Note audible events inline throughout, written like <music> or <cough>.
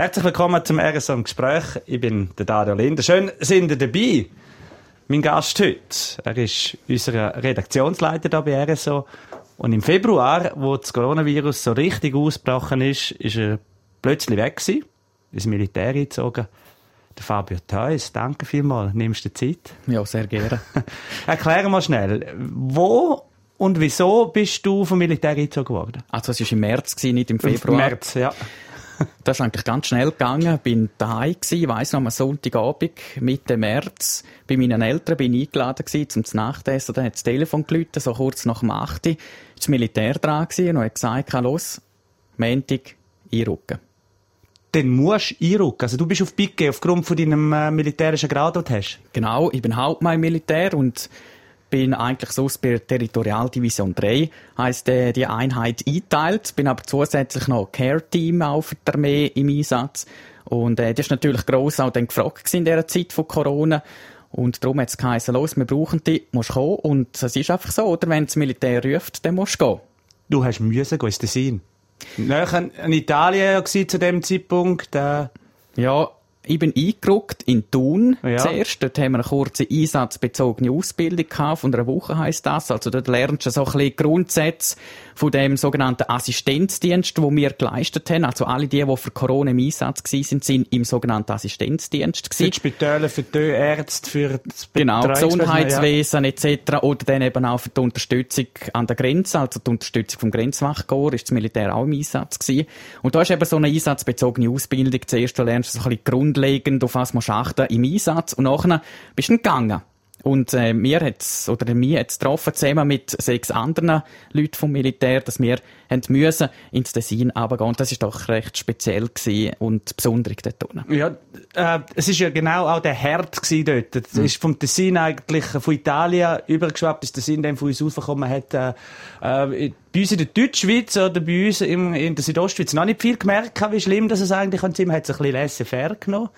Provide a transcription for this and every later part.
Herzlich willkommen zum RSO im Gespräch. Ich bin der Dario Linder. Schön sind ihr dabei. Mein Gast heute, er ist unser Redaktionsleiter hier bei RSO. Und im Februar, wo das Coronavirus so richtig ausgebrochen ist, ist er plötzlich weg gewesen, ins Militär eingezogen. Der Fabio Theus, danke vielmals, nimmst du Zeit? Ja, sehr gerne. <laughs> Erklär mal schnell, wo und wieso bist du vom Militär eingezogen worden? Also es war im März, nicht im Februar. Im März, ja. <laughs> Das ist eigentlich ganz schnell gegangen. Bin daheim gewesen, weiss noch, am Sonntagabend, Mitte März, bei meinen Eltern bin ich eingeladen gewesen, zum Nachtessen. Dann hat das Telefon geläutet, so kurz nach dem 8 Uhr. Das Militär dran gewesen und hat gesagt, los, Montag, einrücken. Dann musst du einrücken. Also du bist auf Picke aufgrund von deinem äh, militärischen Grad, den du hast. Genau, ich bin Hauptmann im Militär und bin eigentlich so bei Territorialdivision 3, heisst äh, die Einheit eingeteilt, bin aber zusätzlich noch Care-Team auf der Armee im Einsatz. Und äh, das ist natürlich gross auch dann gefragt in dieser Zeit von Corona. Und darum hat es geheißen, los, wir brauchen dich, musst kommen. Und es ist einfach so, oder? Wenn das Militär ruft, dann musst du gehen. Du hast müssen gehen, ist das Sinn? Näher in Italien zu dem Zeitpunkt. Äh ja, ich bin eingerückt in Thun ja. zuerst. Dort haben wir eine kurze einsatzbezogene Ausbildung gehabt. Von einer Woche heisst das. Also dort lernst du so ein bisschen Grundsätze von dem sogenannten Assistenzdienst, wo wir geleistet haben. Also alle die, die für Corona im Einsatz waren, sind im sogenannten Assistenzdienst gewesen. Für die Spitäler, für die Ärzte, für das Genau, Gesundheitswesen ja. etc. Oder dann eben auch für die Unterstützung an der Grenze, also die Unterstützung vom Grenzwachkorps, ist das Militär auch im Einsatz gewesen. Und da ist eben so eine einsatzbezogene Ausbildung. Zuerst lernst du so ein bisschen grundlegend, auf was man achten im Einsatz und nachher bist du gegangen. Und äh, mir hat's, oder mir hat's getroffen, zusammen mit sechs anderen Leuten vom Militär, dass wir haben müssen ins Tessin runtergehen. Und das ist doch recht speziell gewesen und besonders dort unten. Ja, äh, es ist ja genau auch der Herd dort. Das mhm. ist vom Tessin eigentlich von Italien übergeschwappt, das Tessin dann von uns rausgekommen hat, äh, äh, bei uns in der Deutschschweiz oder bei uns in, in der Südostschweiz noch nicht viel gemerkt, wie schlimm das es eigentlich sein Man hat es ein bisschen laissez-faire genommen.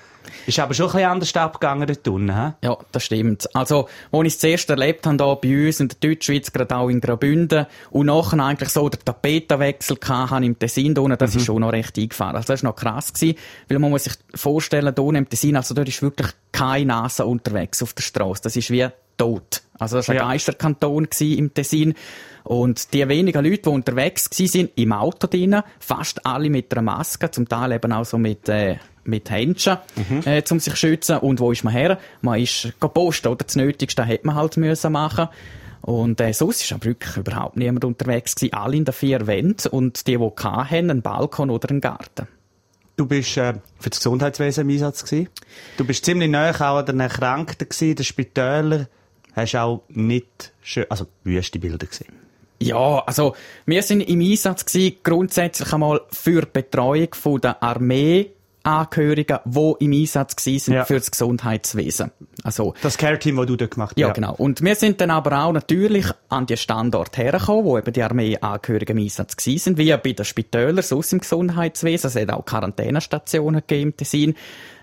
Ist aber schon ein bisschen anders abgegangen dort unten, he? Ja, das stimmt. Also, wo ich es zuerst erlebt habe, hier bei uns in der Deutschschweiz, gerade auch in Graubünden, und nachher eigentlich so der Tapetenwechsel hatte im Tessin unten, das mhm. ist schon noch recht eingefahren. Also, das war noch krass gewesen, weil man muss sich vorstellen, hier im Tessin, also dort ist wirklich keine Nase unterwegs auf der Straße. Das ist wie tot. Also, das war ein ja. Geisterkanton im Tessin. Und die wenigen Leute, die unterwegs waren, im Auto drinnen, fast alle mit einer Maske, zum Teil eben auch so mit, äh, mit Händchen, mhm. äh, um sich zu schützen. Und wo ist man her? Man ist gepostet, oder? Das Nötigste hätte man halt müssen machen. Und äh, sonst ist aber wirklich überhaupt niemand unterwegs gewesen. Alle in den vier Wänden und die, die hatten, einen Balkon oder einen Garten. Du bist äh, für das Gesundheitswesen im Einsatz gewesen. Du bist ziemlich nahe auch an den Erkrankten gewesen, den Spitälern. Hast auch nicht schön, also wüste Bilder gesehen. Ja, also wir sind im Einsatz gewesen, grundsätzlich einmal für die Betreuung von der Armee Angehörigen, die im Einsatz waren ja. für das Gesundheitswesen. Also, das Care-Team, das du dort gemacht hast. Ja, ja, genau. Und wir sind dann aber auch natürlich an die Standort hergekommen, wo eben die Armee-Angehörigen im Einsatz waren, wie bei den Spitälern, sonst im Gesundheitswesen. Es hat auch Quarantänestationen gegeben im Tessin.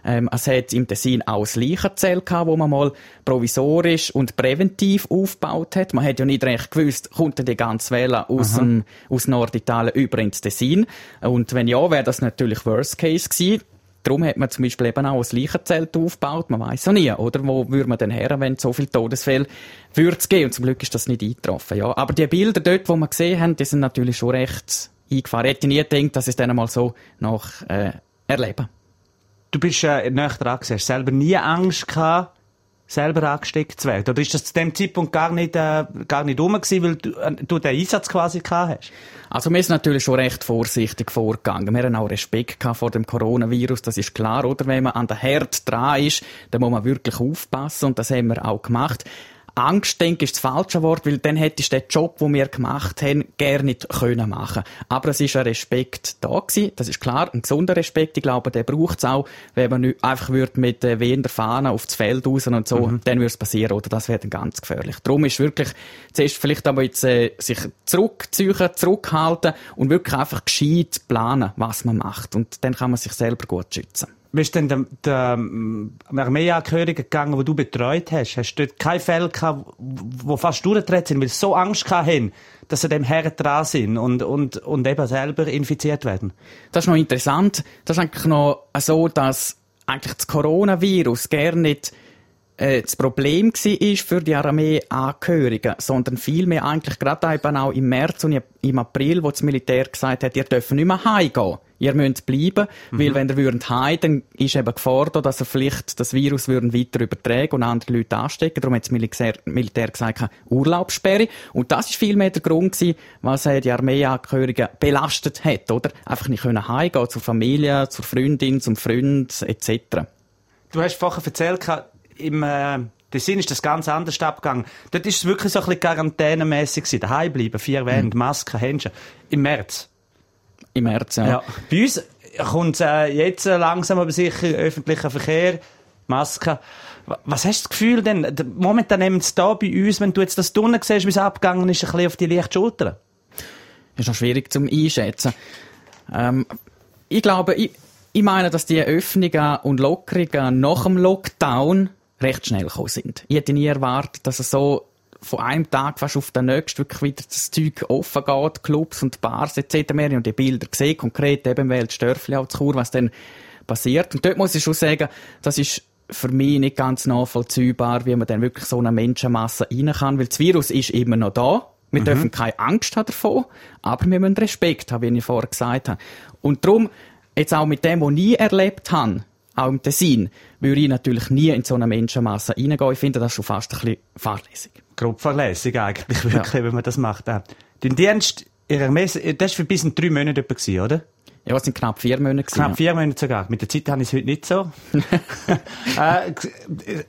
Ähm, es hat im Tessin auch ein Leichenzelt gehabt, wo man mal provisorisch und präventiv aufgebaut hat. Man hat ja nicht recht gewusst, kommt denn die ganze Welle aus, dem, aus Norditalien über ins Tessin? Und wenn ja, wäre das natürlich Worst Case gewesen. Darum hat man zum Beispiel eben auch ein Leichenzelt aufgebaut. Man weiß ja nie, oder? Wo würde man denn her, wenn so viele Todesfälle würde es geben? Und zum Glück ist das nicht eingetroffen, ja. Aber die Bilder dort, die wir gesehen haben, die sind natürlich schon recht eingefahren. Ich hätte nie gedacht, dass ich es dann mal so noch, äh, erleben. Du bist äh, näher dran gewesen. Selber nie Angst gehabt, selber angesteckt zu werden? Oder ist das zu dem Zeitpunkt gar nicht, äh, gar nicht rum gewesen, weil du, äh, du den Einsatz quasi gehabt hast? Also wir sind natürlich schon recht vorsichtig vorgegangen. Wir haben auch Respekt gehabt vor dem Coronavirus, das ist klar, oder? Wenn man an der Herd dran ist, dann muss man wirklich aufpassen und das haben wir auch gemacht. Angst, denke ich, ist das falsche Wort, weil dann hättest du den Job, den wir gemacht haben, gerne nicht können machen. Aber es ist ein Respekt da gewesen, das ist klar, ein gesunder Respekt, ich glaube, der braucht es auch, wenn man einfach würde mit äh, wehender Fahne aufs Feld raus und so, mhm. dann würde es passieren, oder? Das wäre dann ganz gefährlich. Darum ist wirklich, zuerst vielleicht aber jetzt, äh, sich zurückziehen, zurückhalten und wirklich einfach gescheit planen, was man macht. Und dann kann man sich selber gut schützen. Bist du denn den Armeeangehörigen gegangen, die du betreut hast? Hast du dort keine Fälle gehabt, wo fast durchgetreten sind, weil sie so Angst hatten, dass sie dem Herren dran sind und, und, und eben selber infiziert werden? Das ist noch interessant. Das ist eigentlich noch so, dass eigentlich das Coronavirus gerne nicht äh, das Problem war für die Armeeangehörigen, sondern vielmehr eigentlich gerade eben auch im März und im April, wo das Militär gesagt hat, ihr dürft nicht mehr heimgehen. Ihr müsst bleiben, mhm. weil wenn ihr würdet heim, dann ist eben gefordert, dass ihr vielleicht das Virus würden weiter übertragen und andere Leute anstecken. Darum hat das Militär, Militär gesagt, Urlaubssperre. Und das ist vielmehr der Grund gewesen, was die Armeeangehörigen belastet hat, oder? Einfach nicht können heimgehen zur Familie, zur Freundin, zum Freund, etc. Du hast vorher erzählt, im äh, Tessin ist das ganz anders abgegangen. Dort ist es wirklich so ein bisschen quarantänemässig gewesen. Daheim bleiben, vier Wände, mhm. Maske, Händchen. Im März. Im März, ja. ja. Bei uns kommt äh, jetzt langsam aber sicher öffentlicher Verkehr, Maske. Was hast du das Gefühl denn? Momentan nehmen sie da bei uns, wenn du jetzt das Tunnel siehst, wie es abgegangen ist, ein bisschen auf die leichte Schulter? Das ist noch schwierig zum Einschätzen. Ähm, ich glaube, ich, ich meine, dass die Öffnungen und Lockerungen nach dem Lockdown recht schnell gekommen sind. Ich hätte nie erwartet, dass es so von einem Tag fast auf den nächsten wirklich wieder das Zeug offen geht, Clubs und Bars etc. mehr und die Bilder gesehen, konkret eben weil Störfli auch zu Chur, was dann passiert. Und dort muss ich schon sagen, das ist für mich nicht ganz nachvollziehbar, wie man dann wirklich so eine Menschenmasse rein kann, weil das Virus ist immer noch da. Wir mhm. dürfen keine Angst haben davon, aber wir müssen Respekt haben, wie ich vorher gesagt habe. Und darum, jetzt auch mit dem, was ich erlebt habe, auch im Tessin, würde ich natürlich nie in so eine Menschenmasse reingehen. Ich finde das schon fast ein bisschen fahrlässig. Grob fahrlässig eigentlich, wirklich, ja. wenn man das macht. Den Dienst, Messe, das war für bis in drei Monate etwa, oder? Ja, es sind knapp vier Monate. Gewesen, knapp vier Monate sogar. Mit der Zeit habe ich es heute nicht so. <laughs> <laughs> äh,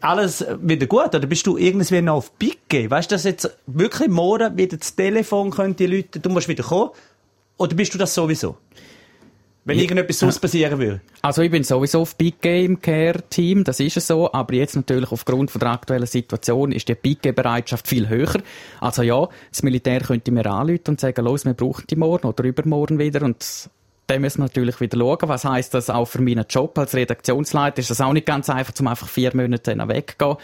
alles wieder gut? Oder bist du irgendwie noch auf Picke? Weißt du, dass jetzt wirklich morgen wieder das Telefon könnte Leute, du musst wieder kommen? Oder bist du das sowieso? Wenn ja. irgendetwas sonst passieren würde. Also ich bin sowieso auf Big Game Care Team, das ist es so, aber jetzt natürlich aufgrund von der aktuellen Situation ist die Big Game Bereitschaft viel höher. Also ja, das Militär könnte mir anrufen und sagen, los, wir brauchen die morgen oder übermorgen wieder und dann müssen wir natürlich wieder schauen. Was heisst das auch für meinen Job als Redaktionsleiter? Ist das auch nicht ganz einfach, zum einfach vier Monate weggehen.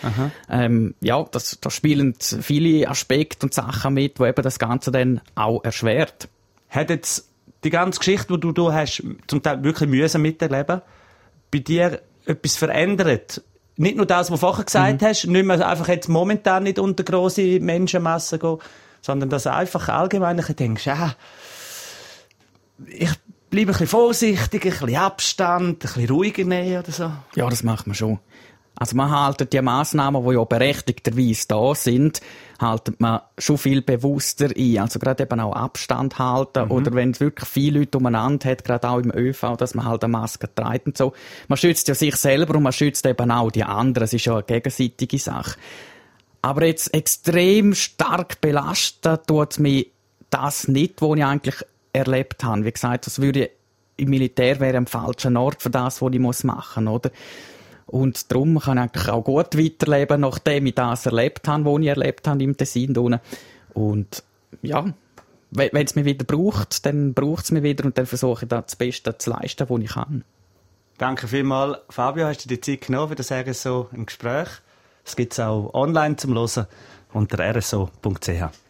Ähm, ja, das, da spielen viele Aspekte und Sachen mit, die eben das Ganze dann auch erschwert. Hat jetzt die ganze Geschichte, die du da hast, zum Teil wirklich mühsam miterleben, bei dir etwas verändert? Nicht nur das, was du vorher gesagt mhm. hast, nicht mehr einfach jetzt momentan nicht unter grosse Menschenmassen gehen, sondern dass du einfach allgemein denkst, ja, ich bleibe ein bisschen vorsichtig, ein bisschen Abstand, ein bisschen ruhiger nehmen oder so. Ja, das macht man schon. Also man haltet die Massnahmen, die ja berechtigterweise da sind, haltet man schon viel bewusster ein. Also gerade eben auch Abstand halten mhm. oder wenn es wirklich viele Leute umeinander hat, gerade auch im ÖV, dass man halt eine Maske trägt und so. Man schützt ja sich selber und man schützt eben auch die anderen. Es ist ja eine gegenseitige Sache. Aber jetzt extrem stark belastet tut mich das nicht, was ich eigentlich erlebt habe. Wie gesagt, das würde im Militär wäre am falschen Ort für das, was ich machen muss, oder? Und darum kann ich auch gut weiterleben, nachdem ich das erlebt habe, was ich erlebt habe im Tessin. Und ja, wenn es mich wieder braucht, dann braucht es mich wieder und dann versuche ich das Beste zu leisten, was ich kann. Danke vielmals, Fabio, hast du dir die Zeit genommen für das RSO im Gespräch. Es gibt es auch online zum Hören unter rso.ch.